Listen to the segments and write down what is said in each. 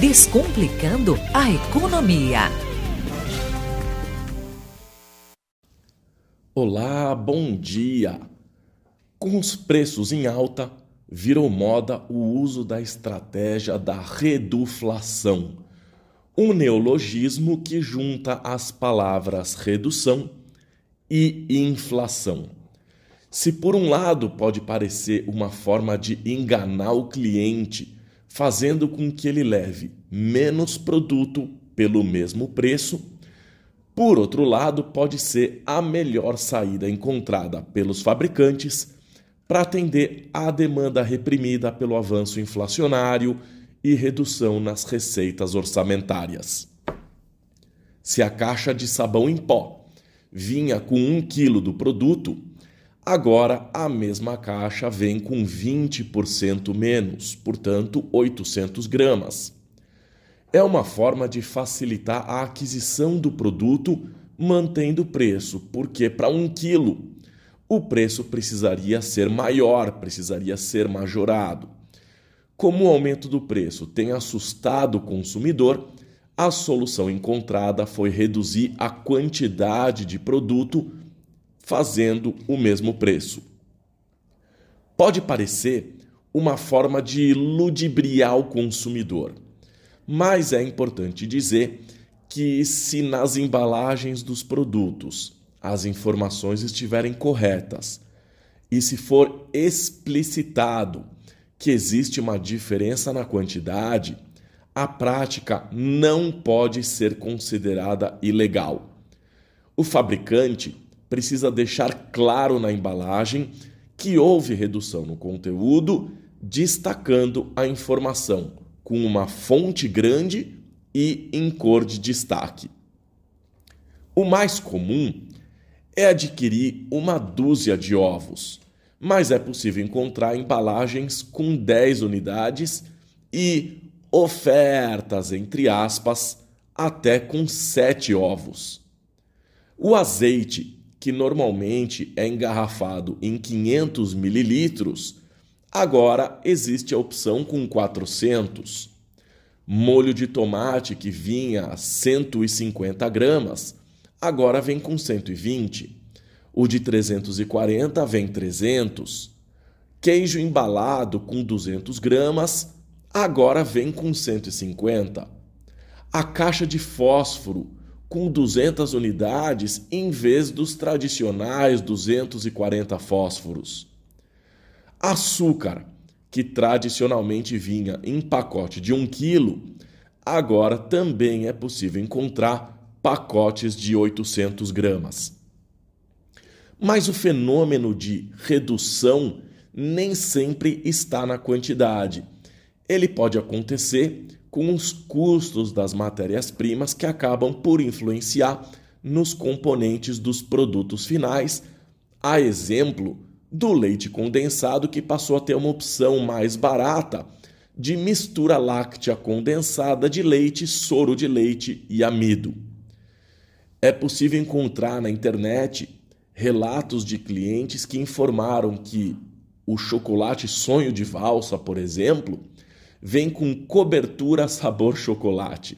Descomplicando a economia. Olá, bom dia! Com os preços em alta, virou moda o uso da estratégia da reduflação, um neologismo que junta as palavras redução e inflação. Se por um lado pode parecer uma forma de enganar o cliente, fazendo com que ele leve menos produto pelo mesmo preço, por outro lado, pode ser a melhor saída encontrada pelos fabricantes para atender à demanda reprimida pelo avanço inflacionário e redução nas receitas orçamentárias. Se a caixa de sabão em pó vinha com um quilo do produto, agora a mesma caixa vem com 20% menos, portanto 800 gramas. É uma forma de facilitar a aquisição do produto mantendo o preço, porque para um quilo o preço precisaria ser maior, precisaria ser majorado. Como o aumento do preço tem assustado o consumidor, a solução encontrada foi reduzir a quantidade de produto fazendo o mesmo preço. Pode parecer uma forma de ludibriar o consumidor, mas é importante dizer que, se nas embalagens dos produtos as informações estiverem corretas e se for explicitado que existe uma diferença na quantidade, a prática não pode ser considerada ilegal. O fabricante precisa deixar claro na embalagem que houve redução no conteúdo, destacando a informação com uma fonte grande e em cor de destaque. O mais comum é adquirir uma dúzia de ovos, mas é possível encontrar embalagens com 10 unidades e ofertas, entre aspas, até com 7 ovos. O azeite, que normalmente é engarrafado em 500 mililitros, agora existe a opção com 400. Molho de tomate, que vinha a 150 gramas, agora vem com 120. O de 340 vem 300. Queijo embalado com 200 gramas agora vem com 150. A caixa de fósforo com 200 unidades em vez dos tradicionais 240 fósforos. Açúcar, que tradicionalmente vinha em pacote de 1 quilo, agora também é possível encontrar pacotes de 800 gramas. Mas o fenômeno de redução nem sempre está na quantidade. Ele pode acontecer com os custos das matérias-primas que acabam por influenciar nos componentes dos produtos finais, a exemplo do leite condensado, que passou a ter uma opção mais barata de mistura láctea condensada de leite, soro de leite e amido. É possível encontrar na internet relatos de clientes que informaram que o chocolate sonho de valsa, por exemplo, vem com cobertura sabor chocolate.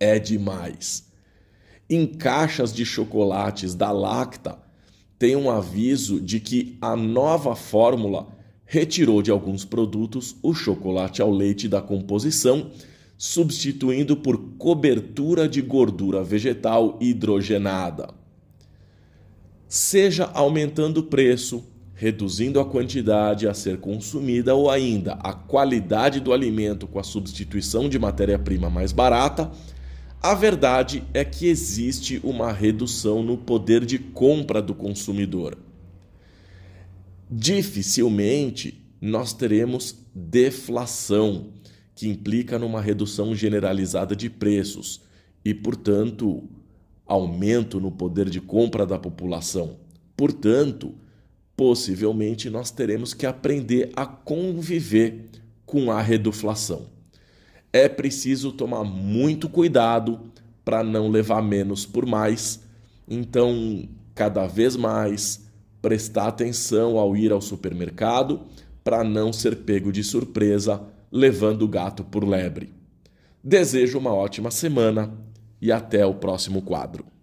É demais. Em caixas de chocolates da Lacta tem um aviso de que a nova fórmula retirou de alguns produtos o chocolate ao leite da composição substituindo por cobertura de gordura vegetal hidrogenada. Seja aumentando o preço, reduzindo a quantidade a ser consumida ou ainda a qualidade do alimento com a substituição de matéria-prima mais barata, a verdade é que existe uma redução no poder de compra do consumidor. Dificilmente nós teremos deflação que implica numa redução generalizada de preços e, portanto, aumento no poder de compra da população. Portanto, possivelmente nós teremos que aprender a conviver com a reduflação. É preciso tomar muito cuidado para não levar menos por mais. Então, cada vez mais, prestar atenção ao ir ao supermercado para não ser pego de surpresa levando o gato por lebre. Desejo uma ótima semana e até o próximo quadro.